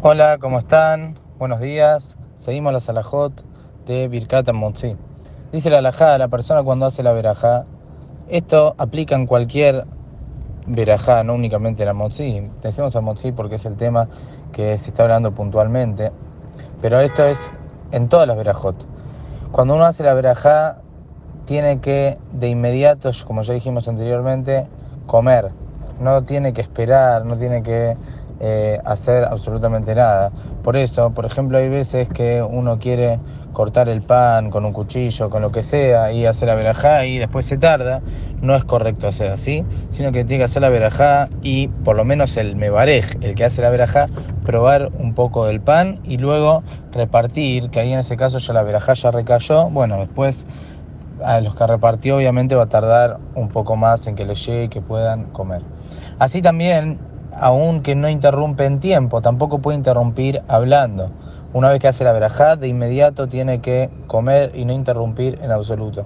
Hola, ¿cómo están? Buenos días. Seguimos la salajot de Birkat Motzi. Dice la alajá, la persona cuando hace la verajá, esto aplica en cualquier verajá, no únicamente la Motzi. Decimos a Motzi porque es el tema que se está hablando puntualmente, pero esto es en todas las verajot. Cuando uno hace la verajá, tiene que de inmediato, como ya dijimos anteriormente, comer. No tiene que esperar, no tiene que eh, hacer absolutamente nada. Por eso, por ejemplo, hay veces que uno quiere cortar el pan con un cuchillo, con lo que sea, y hacer la verajá y después se tarda. No es correcto hacer así, sino que tiene que hacer la verajá y por lo menos el mebarej, el que hace la verajá, probar un poco del pan y luego repartir, que ahí en ese caso ya la verajá ya recayó. Bueno, después a los que repartió obviamente va a tardar un poco más en que les llegue y que puedan comer. Así también aunque no interrumpe en tiempo, tampoco puede interrumpir hablando. Una vez que hace la verajá, de inmediato tiene que comer y no interrumpir en absoluto.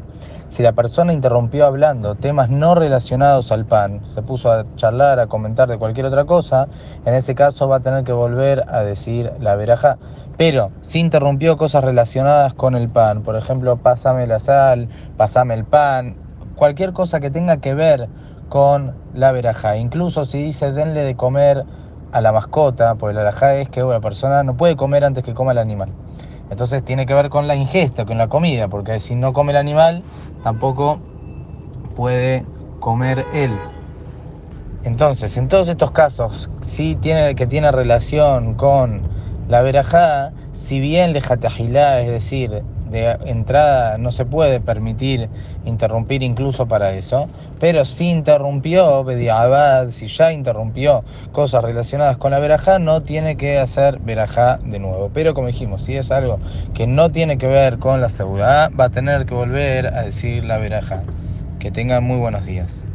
Si la persona interrumpió hablando temas no relacionados al pan, se puso a charlar, a comentar de cualquier otra cosa, en ese caso va a tener que volver a decir la verajá. Pero si interrumpió cosas relacionadas con el pan, por ejemplo, pásame la sal, pásame el pan, cualquier cosa que tenga que ver con la verajá. Incluso si dice denle de comer a la mascota, porque la verajá es que la persona no puede comer antes que coma el animal. Entonces tiene que ver con la ingesta, con la comida, porque si no come el animal, tampoco puede comer él. Entonces, en todos estos casos, si tiene, que tiene relación con la verajá, si bien le es decir, de entrada no se puede permitir interrumpir incluso para eso, pero si interrumpió Abad, si ya interrumpió cosas relacionadas con la verajá, no tiene que hacer verajá de nuevo. Pero como dijimos, si es algo que no tiene que ver con la seguridad, va a tener que volver a decir la verajá. Que tengan muy buenos días.